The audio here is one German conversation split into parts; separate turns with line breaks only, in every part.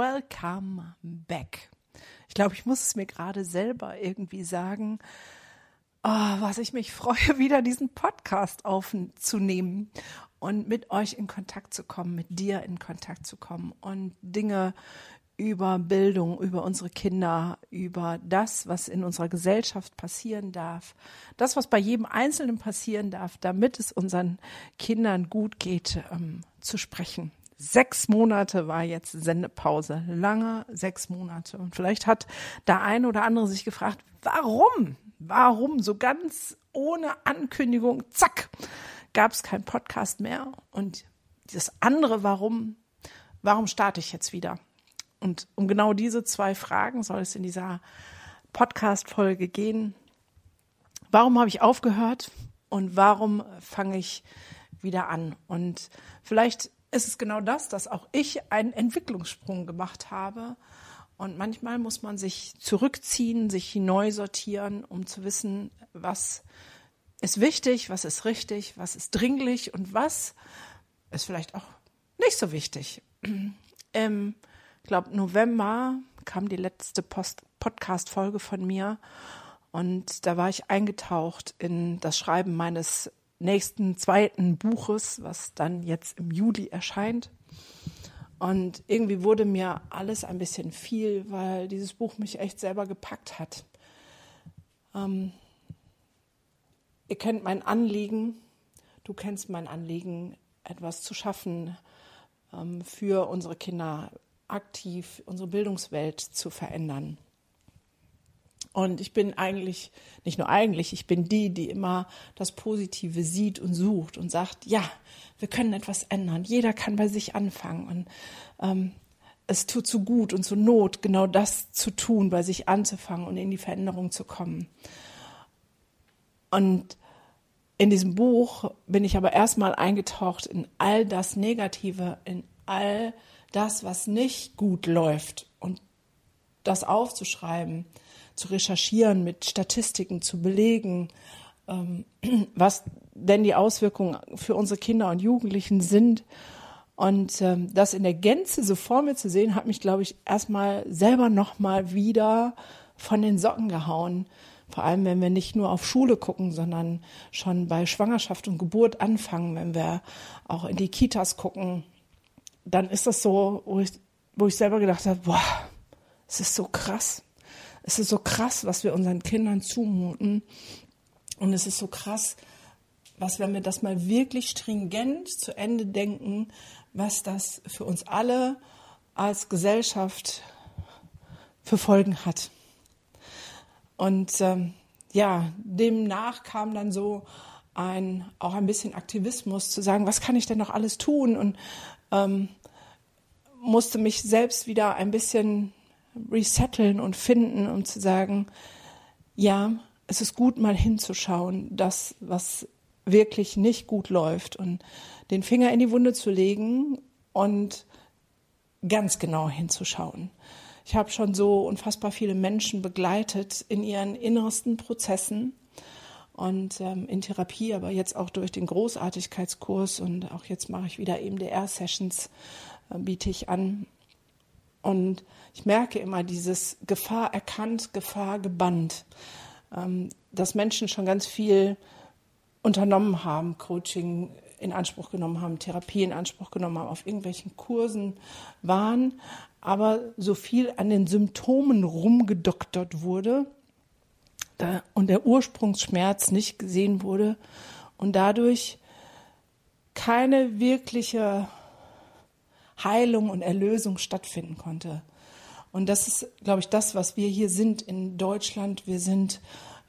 Welcome back. Ich glaube, ich muss es mir gerade selber irgendwie sagen, oh, was ich mich freue, wieder diesen Podcast aufzunehmen und mit euch in Kontakt zu kommen, mit dir in Kontakt zu kommen und Dinge über Bildung, über unsere Kinder, über das, was in unserer Gesellschaft passieren darf, das, was bei jedem Einzelnen passieren darf, damit es unseren Kindern gut geht, ähm, zu sprechen. Sechs Monate war jetzt Sendepause, lange sechs Monate. Und vielleicht hat der eine oder andere sich gefragt, warum? Warum so ganz ohne Ankündigung, zack, gab es keinen Podcast mehr? Und das andere, warum, warum starte ich jetzt wieder? Und um genau diese zwei Fragen soll es in dieser Podcast-Folge gehen. Warum habe ich aufgehört und warum fange ich wieder an? Und vielleicht ist es genau das, dass auch ich einen Entwicklungssprung gemacht habe. Und manchmal muss man sich zurückziehen, sich neu sortieren, um zu wissen, was ist wichtig, was ist richtig, was ist dringlich und was ist vielleicht auch nicht so wichtig. Ich glaube, November kam die letzte Podcast-Folge von mir und da war ich eingetaucht in das Schreiben meines nächsten zweiten Buches, was dann jetzt im Juli erscheint. Und irgendwie wurde mir alles ein bisschen viel, weil dieses Buch mich echt selber gepackt hat. Ähm, ihr kennt mein Anliegen, du kennst mein Anliegen, etwas zu schaffen ähm, für unsere Kinder, aktiv unsere Bildungswelt zu verändern. Und ich bin eigentlich, nicht nur eigentlich, ich bin die, die immer das Positive sieht und sucht und sagt, ja, wir können etwas ändern. Jeder kann bei sich anfangen. Und ähm, es tut so gut und so Not, genau das zu tun, bei sich anzufangen und in die Veränderung zu kommen. Und in diesem Buch bin ich aber erstmal eingetaucht in all das Negative, in all das, was nicht gut läuft und das aufzuschreiben, zu recherchieren, mit Statistiken zu belegen, ähm, was denn die Auswirkungen für unsere Kinder und Jugendlichen sind. Und ähm, das in der Gänze so vor mir zu sehen, hat mich, glaube ich, erstmal selber nochmal wieder von den Socken gehauen. Vor allem, wenn wir nicht nur auf Schule gucken, sondern schon bei Schwangerschaft und Geburt anfangen, wenn wir auch in die Kitas gucken, dann ist das so, wo ich, wo ich selber gedacht habe, boah, es ist so krass. Es ist so krass, was wir unseren Kindern zumuten. Und es ist so krass, was, wenn wir das mal wirklich stringent zu Ende denken, was das für uns alle als Gesellschaft für Folgen hat. Und ähm, ja, demnach kam dann so ein, auch ein bisschen Aktivismus zu sagen, was kann ich denn noch alles tun? Und ähm, musste mich selbst wieder ein bisschen resetteln und finden, um zu sagen, ja, es ist gut, mal hinzuschauen, das, was wirklich nicht gut läuft und den Finger in die Wunde zu legen und ganz genau hinzuschauen. Ich habe schon so unfassbar viele Menschen begleitet in ihren innersten Prozessen und ähm, in Therapie, aber jetzt auch durch den Großartigkeitskurs und auch jetzt mache ich wieder eben DR-Sessions, äh, biete ich an. Und ich merke immer dieses Gefahr erkannt, Gefahr gebannt, ähm, dass Menschen schon ganz viel unternommen haben, Coaching in Anspruch genommen haben, Therapie in Anspruch genommen haben, auf irgendwelchen Kursen waren, aber so viel an den Symptomen rumgedoktert wurde und der Ursprungsschmerz nicht gesehen wurde und dadurch keine wirkliche Heilung und Erlösung stattfinden konnte. Und das ist, glaube ich, das, was wir hier sind in Deutschland. Wir sind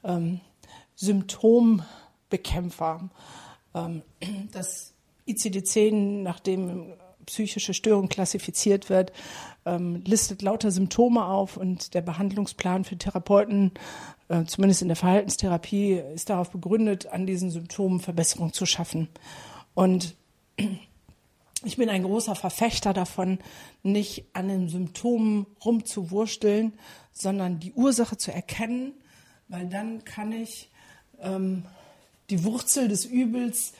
ähm, Symptombekämpfer. Ähm, das ICD-10, nachdem psychische Störung klassifiziert wird, ähm, listet lauter Symptome auf und der Behandlungsplan für Therapeuten, äh, zumindest in der Verhaltenstherapie, ist darauf begründet, an diesen Symptomen Verbesserung zu schaffen. Und ich bin ein großer Verfechter davon, nicht an den Symptomen rumzuwursteln, sondern die Ursache zu erkennen, weil dann kann ich ähm, die Wurzel des Übels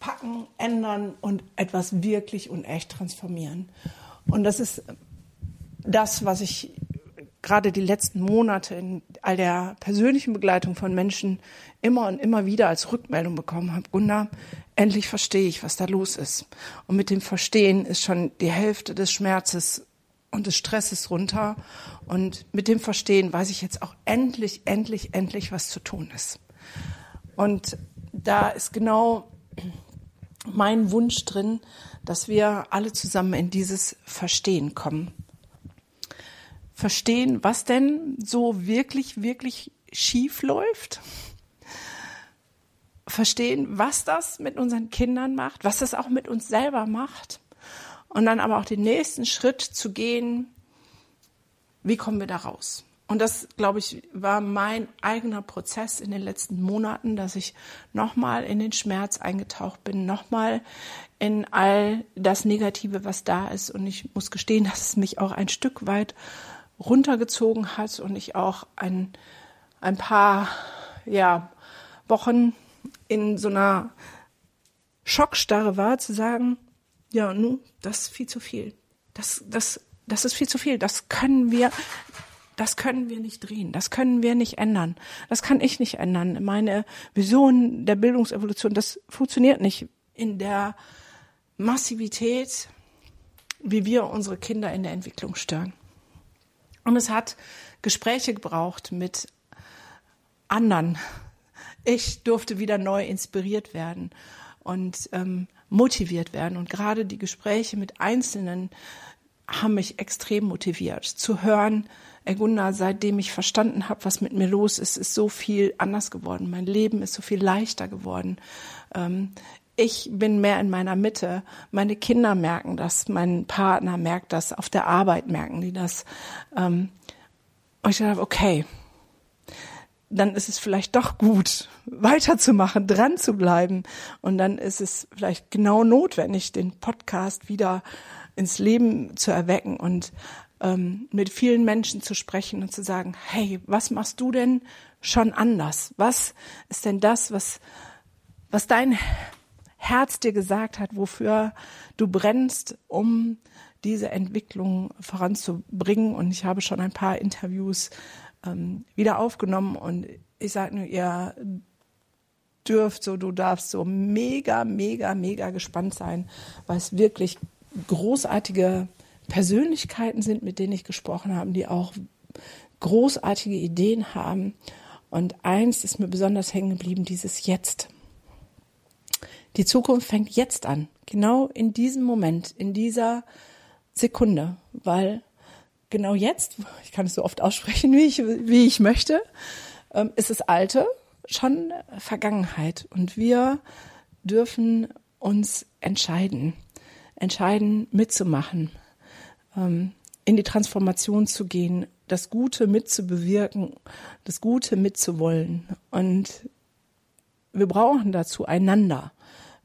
packen, ändern und etwas wirklich und echt transformieren. Und das ist das, was ich gerade die letzten Monate in all der persönlichen Begleitung von Menschen immer und immer wieder als Rückmeldung bekommen habe. Gunnar, endlich verstehe ich, was da los ist. Und mit dem Verstehen ist schon die Hälfte des Schmerzes und des Stresses runter. Und mit dem Verstehen weiß ich jetzt auch endlich, endlich, endlich, was zu tun ist. Und da ist genau mein Wunsch drin, dass wir alle zusammen in dieses Verstehen kommen verstehen, was denn so wirklich, wirklich schief läuft. Verstehen, was das mit unseren Kindern macht, was das auch mit uns selber macht. Und dann aber auch den nächsten Schritt zu gehen, wie kommen wir da raus? Und das, glaube ich, war mein eigener Prozess in den letzten Monaten, dass ich nochmal in den Schmerz eingetaucht bin, nochmal in all das Negative, was da ist. Und ich muss gestehen, dass es mich auch ein Stück weit runtergezogen hat und ich auch ein, ein paar ja, Wochen in so einer Schockstarre war, zu sagen, ja, nun, das ist viel zu viel. Das, das, das ist viel zu viel. Das können wir, das können wir nicht drehen. Das können wir nicht ändern. Das kann ich nicht ändern. Meine Vision der Bildungsevolution, das funktioniert nicht in der Massivität, wie wir unsere Kinder in der Entwicklung stören. Und es hat Gespräche gebraucht mit anderen. Ich durfte wieder neu inspiriert werden und ähm, motiviert werden. Und gerade die Gespräche mit Einzelnen haben mich extrem motiviert zu hören, Egunda, seitdem ich verstanden habe, was mit mir los ist, ist so viel anders geworden. Mein Leben ist so viel leichter geworden. Ähm, ich bin mehr in meiner Mitte. Meine Kinder merken das, mein Partner merkt das, auf der Arbeit merken die das. Ähm, und ich dachte, okay, dann ist es vielleicht doch gut, weiterzumachen, dran zu bleiben. Und dann ist es vielleicht genau notwendig, den Podcast wieder ins Leben zu erwecken und ähm, mit vielen Menschen zu sprechen und zu sagen, hey, was machst du denn schon anders? Was ist denn das, was, was dein Herz dir gesagt hat, wofür du brennst, um diese Entwicklung voranzubringen. Und ich habe schon ein paar Interviews ähm, wieder aufgenommen und ich sage nur, ihr dürft so, du darfst so mega, mega, mega gespannt sein, weil es wirklich großartige Persönlichkeiten sind, mit denen ich gesprochen habe, die auch großartige Ideen haben. Und eins ist mir besonders hängen geblieben, dieses Jetzt. Die Zukunft fängt jetzt an, genau in diesem Moment, in dieser Sekunde, weil genau jetzt, ich kann es so oft aussprechen, wie ich, wie ich möchte, ähm, ist das Alte schon Vergangenheit und wir dürfen uns entscheiden, entscheiden mitzumachen, ähm, in die Transformation zu gehen, das Gute mitzubewirken, das Gute mitzuwollen und wir brauchen dazu einander.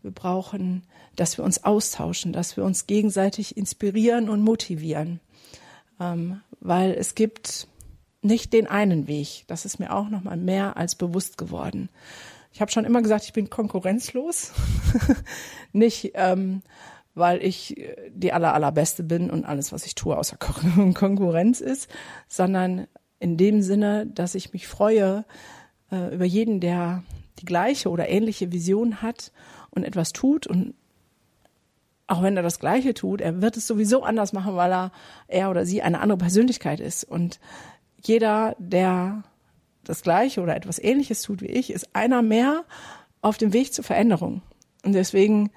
Wir brauchen, dass wir uns austauschen, dass wir uns gegenseitig inspirieren und motivieren. Ähm, weil es gibt nicht den einen Weg. Das ist mir auch noch mal mehr als bewusst geworden. Ich habe schon immer gesagt, ich bin konkurrenzlos. nicht, ähm, weil ich die aller, allerbeste bin und alles, was ich tue, außer Konkurrenz ist, sondern in dem Sinne, dass ich mich freue äh, über jeden, der die gleiche oder ähnliche Vision hat und etwas tut und auch wenn er das Gleiche tut, er wird es sowieso anders machen, weil er, er oder sie eine andere Persönlichkeit ist. Und jeder, der das Gleiche oder etwas Ähnliches tut wie ich, ist einer mehr auf dem Weg zur Veränderung. Und deswegen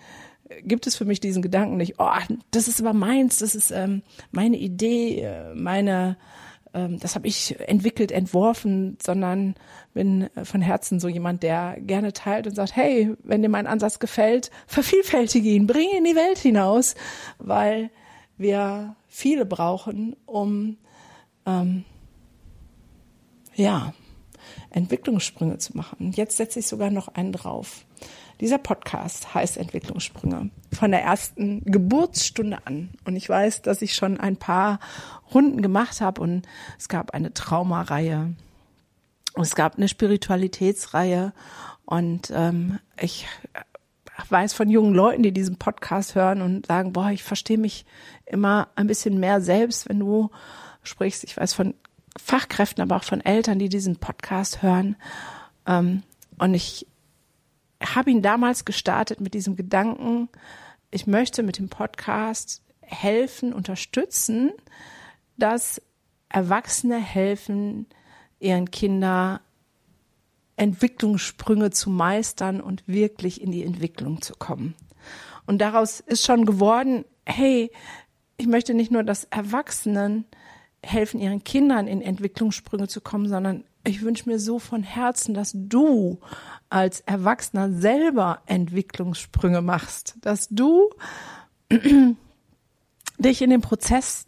gibt es für mich diesen Gedanken nicht, oh, das ist aber meins, das ist ähm, meine Idee, äh, meine das habe ich entwickelt, entworfen, sondern bin äh, von Herzen so jemand, der gerne teilt und sagt, hey, wenn dir mein Ansatz gefällt, vervielfältige ihn, bring ihn in die Welt hinaus, weil wir viele brauchen, um ähm, ja Entwicklungssprünge zu machen. Jetzt setze ich sogar noch einen drauf. Dieser Podcast heißt Entwicklungssprünge von der ersten Geburtsstunde an. Und ich weiß, dass ich schon ein paar Runden gemacht habe und es gab eine Traumareihe es gab eine Spiritualitätsreihe und ähm, ich weiß von jungen Leuten, die diesen Podcast hören und sagen, boah, ich verstehe mich immer ein bisschen mehr selbst, wenn du sprichst. Ich weiß von Fachkräften, aber auch von Eltern, die diesen Podcast hören. Ähm, und ich habe ihn damals gestartet mit diesem Gedanken, ich möchte mit dem Podcast helfen, unterstützen, dass Erwachsene helfen, ihren Kindern Entwicklungssprünge zu meistern und wirklich in die Entwicklung zu kommen. Und daraus ist schon geworden, hey, ich möchte nicht nur, dass Erwachsenen helfen, ihren Kindern in Entwicklungssprünge zu kommen, sondern ich wünsche mir so von Herzen, dass du als Erwachsener selber Entwicklungssprünge machst, dass du dich in den Prozess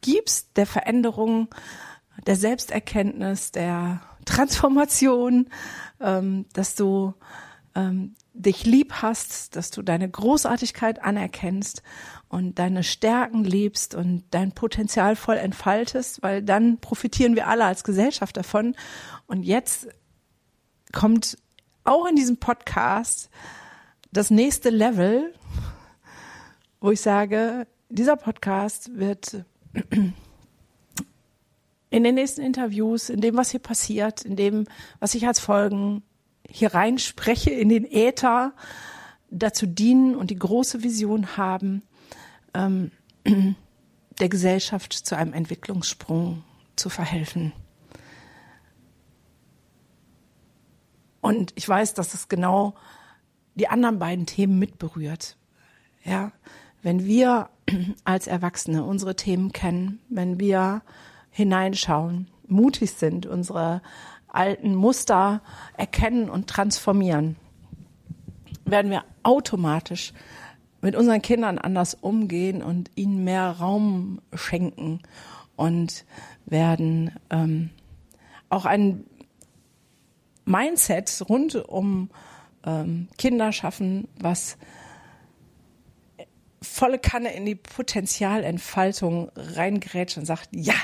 gibst der Veränderung, der Selbsterkenntnis, der Transformation, ähm, dass du ähm, dich lieb hast, dass du deine Großartigkeit anerkennst und deine Stärken liebst und dein Potenzial voll entfaltest, weil dann profitieren wir alle als Gesellschaft davon. Und jetzt kommt auch in diesem Podcast das nächste Level, wo ich sage, dieser Podcast wird in den nächsten Interviews, in dem, was hier passiert, in dem, was ich als Folgen hier reinspreche, in den Äther, dazu dienen und die große Vision haben, ähm, der Gesellschaft zu einem Entwicklungssprung zu verhelfen. Und ich weiß, dass es genau die anderen beiden Themen mitberührt. Ja, wenn wir als Erwachsene unsere Themen kennen, wenn wir hineinschauen, mutig sind, unsere alten Muster erkennen und transformieren, werden wir automatisch mit unseren Kindern anders umgehen und ihnen mehr Raum schenken und werden ähm, auch ein Mindset rund um ähm, Kinder schaffen, was volle Kanne in die Potenzialentfaltung reingrätscht und sagt, ja,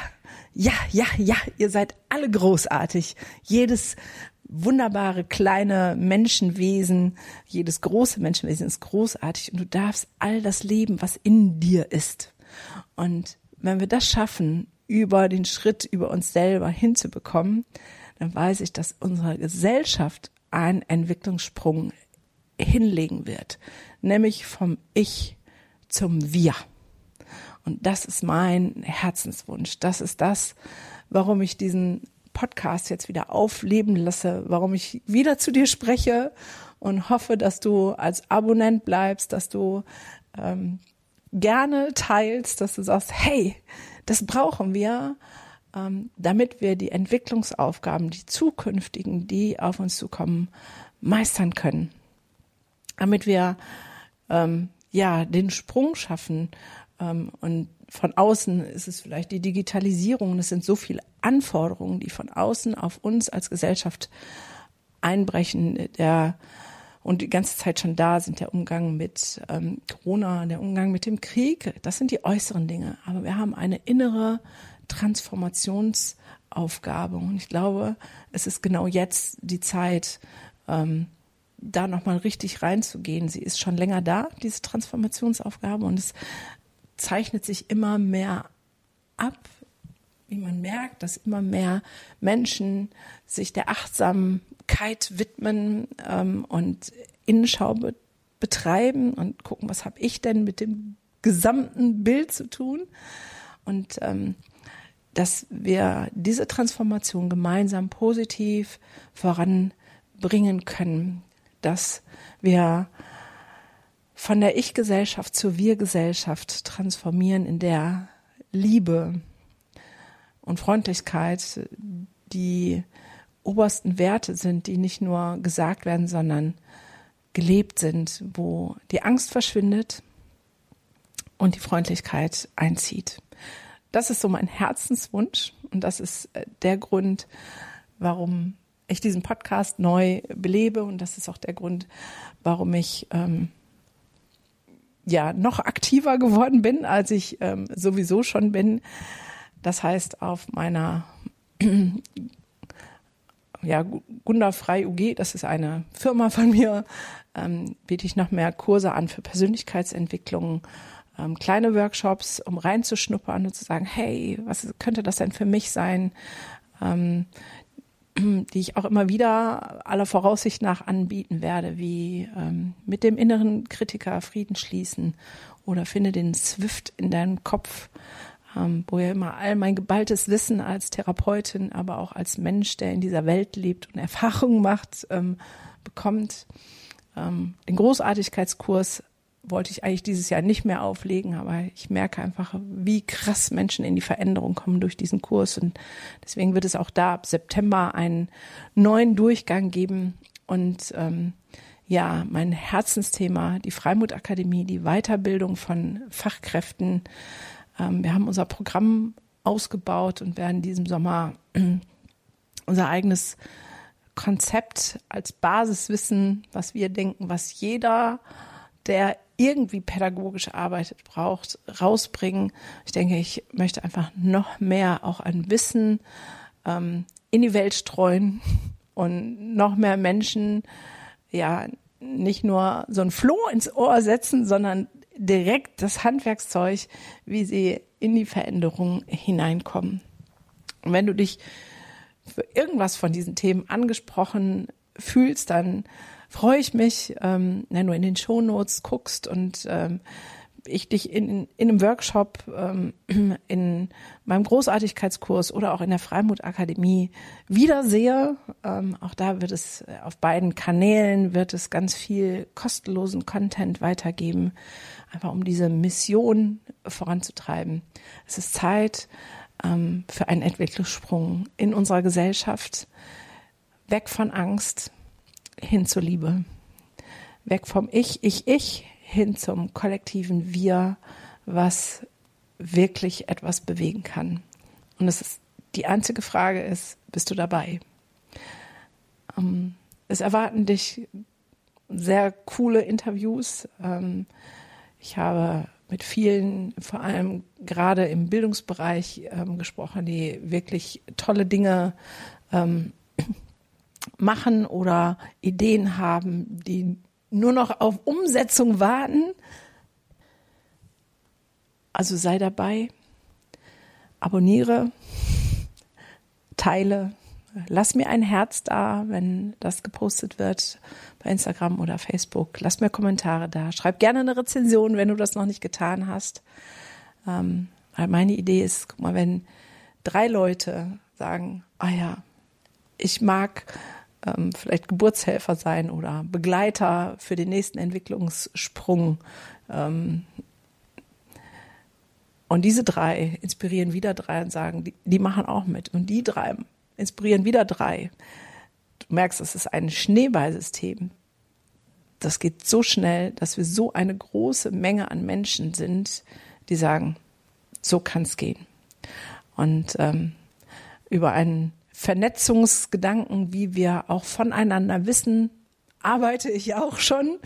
ja, ja, ja, ihr seid alle großartig. Jedes wunderbare kleine Menschenwesen, jedes große Menschenwesen ist großartig und du darfst all das leben, was in dir ist. Und wenn wir das schaffen, über den Schritt über uns selber hinzubekommen, dann weiß ich, dass unsere Gesellschaft einen Entwicklungssprung hinlegen wird, nämlich vom Ich zum Wir. Und das ist mein Herzenswunsch. Das ist das, warum ich diesen Podcast jetzt wieder aufleben lasse, warum ich wieder zu dir spreche und hoffe, dass du als Abonnent bleibst, dass du ähm, gerne teilst, dass du sagst, hey, das brauchen wir, damit wir die Entwicklungsaufgaben, die zukünftigen, die auf uns zukommen, meistern können. Damit wir ähm, ja den Sprung schaffen ähm, und von außen ist es vielleicht die Digitalisierung. Es sind so viele Anforderungen, die von außen auf uns als Gesellschaft einbrechen. Der und die ganze Zeit schon da sind der Umgang mit ähm, Corona, der Umgang mit dem Krieg. Das sind die äußeren Dinge. Aber wir haben eine innere Transformationsaufgabe. Und ich glaube, es ist genau jetzt die Zeit, ähm, da nochmal richtig reinzugehen. Sie ist schon länger da, diese Transformationsaufgabe, und es zeichnet sich immer mehr ab, wie man merkt, dass immer mehr Menschen sich der Achtsamkeit widmen ähm, und Innenschau be betreiben und gucken, was habe ich denn mit dem gesamten Bild zu tun. Und ähm, dass wir diese Transformation gemeinsam positiv voranbringen können, dass wir von der Ich-Gesellschaft zur Wir-Gesellschaft transformieren, in der Liebe und Freundlichkeit die obersten Werte sind, die nicht nur gesagt werden, sondern gelebt sind, wo die Angst verschwindet und die Freundlichkeit einzieht. Das ist so mein Herzenswunsch und das ist äh, der Grund, warum ich diesen Podcast neu belebe und das ist auch der Grund, warum ich ähm, ja noch aktiver geworden bin, als ich ähm, sowieso schon bin. Das heißt, auf meiner ja, Gunda Frei UG, das ist eine Firma von mir, ähm, biete ich noch mehr Kurse an für Persönlichkeitsentwicklung, ähm, kleine Workshops, um reinzuschnuppern und zu sagen, hey, was könnte das denn für mich sein? Ähm, die ich auch immer wieder aller Voraussicht nach anbieten werde, wie ähm, mit dem inneren Kritiker Frieden schließen oder finde den Swift in deinem Kopf, ähm, wo ja immer all mein geballtes Wissen als Therapeutin, aber auch als Mensch, der in dieser Welt lebt und Erfahrungen macht, ähm, bekommt. Ähm, den Großartigkeitskurs wollte ich eigentlich dieses Jahr nicht mehr auflegen, aber ich merke einfach, wie krass Menschen in die Veränderung kommen durch diesen Kurs und deswegen wird es auch da ab September einen neuen Durchgang geben und ähm, ja, mein Herzensthema, die Freimut Akademie, die Weiterbildung von Fachkräften. Ähm, wir haben unser Programm ausgebaut und werden diesem Sommer unser eigenes Konzept als Basiswissen, was wir denken, was jeder, der irgendwie pädagogisch arbeitet, braucht, rausbringen. Ich denke, ich möchte einfach noch mehr auch an Wissen ähm, in die Welt streuen und noch mehr Menschen, ja, nicht nur so ein Floh ins Ohr setzen, sondern direkt das Handwerkszeug, wie sie in die Veränderung hineinkommen. Und wenn du dich für irgendwas von diesen Themen angesprochen fühlst, dann freue ich mich, ähm, wenn du in den Shownotes guckst und ähm, ich dich in, in einem Workshop, ähm, in meinem Großartigkeitskurs oder auch in der Freimut Akademie wiedersehe. Ähm, auch da wird es auf beiden Kanälen wird es ganz viel kostenlosen Content weitergeben, einfach um diese Mission voranzutreiben. Es ist Zeit ähm, für einen Entwicklungssprung in unserer Gesellschaft, weg von Angst, hin zur Liebe. Weg vom Ich, Ich, Ich hin zum kollektiven Wir, was wirklich etwas bewegen kann. Und es ist, die einzige Frage ist, bist du dabei? Ähm, es erwarten dich sehr coole Interviews. Ähm, ich habe mit vielen, vor allem gerade im Bildungsbereich, ähm, gesprochen, die wirklich tolle Dinge ähm, machen oder Ideen haben, die nur noch auf Umsetzung warten. Also sei dabei, abonniere, teile, lass mir ein Herz da, wenn das gepostet wird bei Instagram oder Facebook. Lass mir Kommentare da. Schreib gerne eine Rezension, wenn du das noch nicht getan hast. Ähm, weil meine Idee ist, guck mal, wenn drei Leute sagen, ah ja, ich mag ähm, vielleicht Geburtshelfer sein oder Begleiter für den nächsten Entwicklungssprung. Ähm, und diese drei inspirieren wieder drei und sagen, die, die machen auch mit. Und die drei inspirieren wieder drei. Du merkst, das ist ein Schneeballsystem. Das geht so schnell, dass wir so eine große Menge an Menschen sind, die sagen, so kann es gehen. Und ähm, über einen Vernetzungsgedanken, wie wir auch voneinander wissen, arbeite ich auch schon.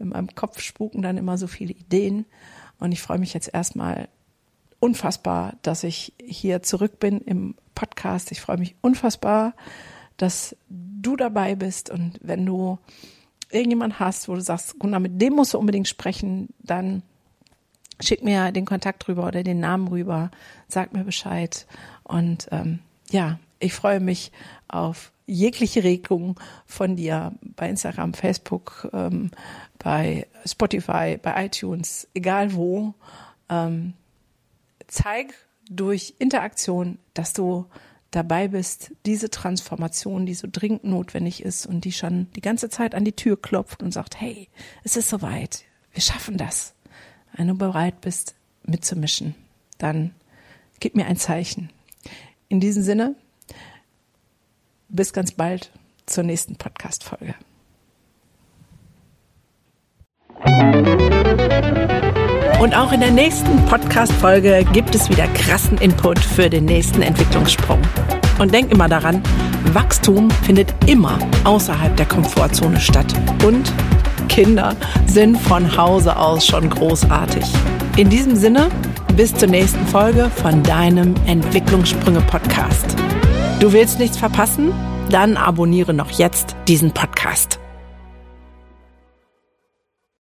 In meinem Kopf spuken dann immer so viele Ideen. Und ich freue mich jetzt erstmal unfassbar, dass ich hier zurück bin im Podcast. Ich freue mich unfassbar, dass du dabei bist. Und wenn du irgendjemand hast, wo du sagst, Gunnar, mit dem musst du unbedingt sprechen, dann schick mir den Kontakt rüber oder den Namen rüber, sag mir Bescheid. Und ähm, ja, ich freue mich auf jegliche Regung von dir bei Instagram, Facebook, ähm, bei Spotify, bei iTunes, egal wo. Ähm, zeig durch Interaktion, dass du dabei bist, diese Transformation, die so dringend notwendig ist und die schon die ganze Zeit an die Tür klopft und sagt, hey, es ist soweit, wir schaffen das. Wenn du bereit bist, mitzumischen, dann gib mir ein Zeichen. In diesem Sinne, bis ganz bald zur nächsten Podcast-Folge. Und auch in der nächsten Podcast-Folge gibt es wieder krassen Input für den nächsten Entwicklungssprung. Und denk immer daran, Wachstum findet immer außerhalb der Komfortzone statt. Und Kinder sind von Hause aus schon großartig. In diesem Sinne, bis zur nächsten Folge von deinem Entwicklungssprünge-Podcast. Du willst nichts verpassen? Dann abonniere noch jetzt diesen Podcast.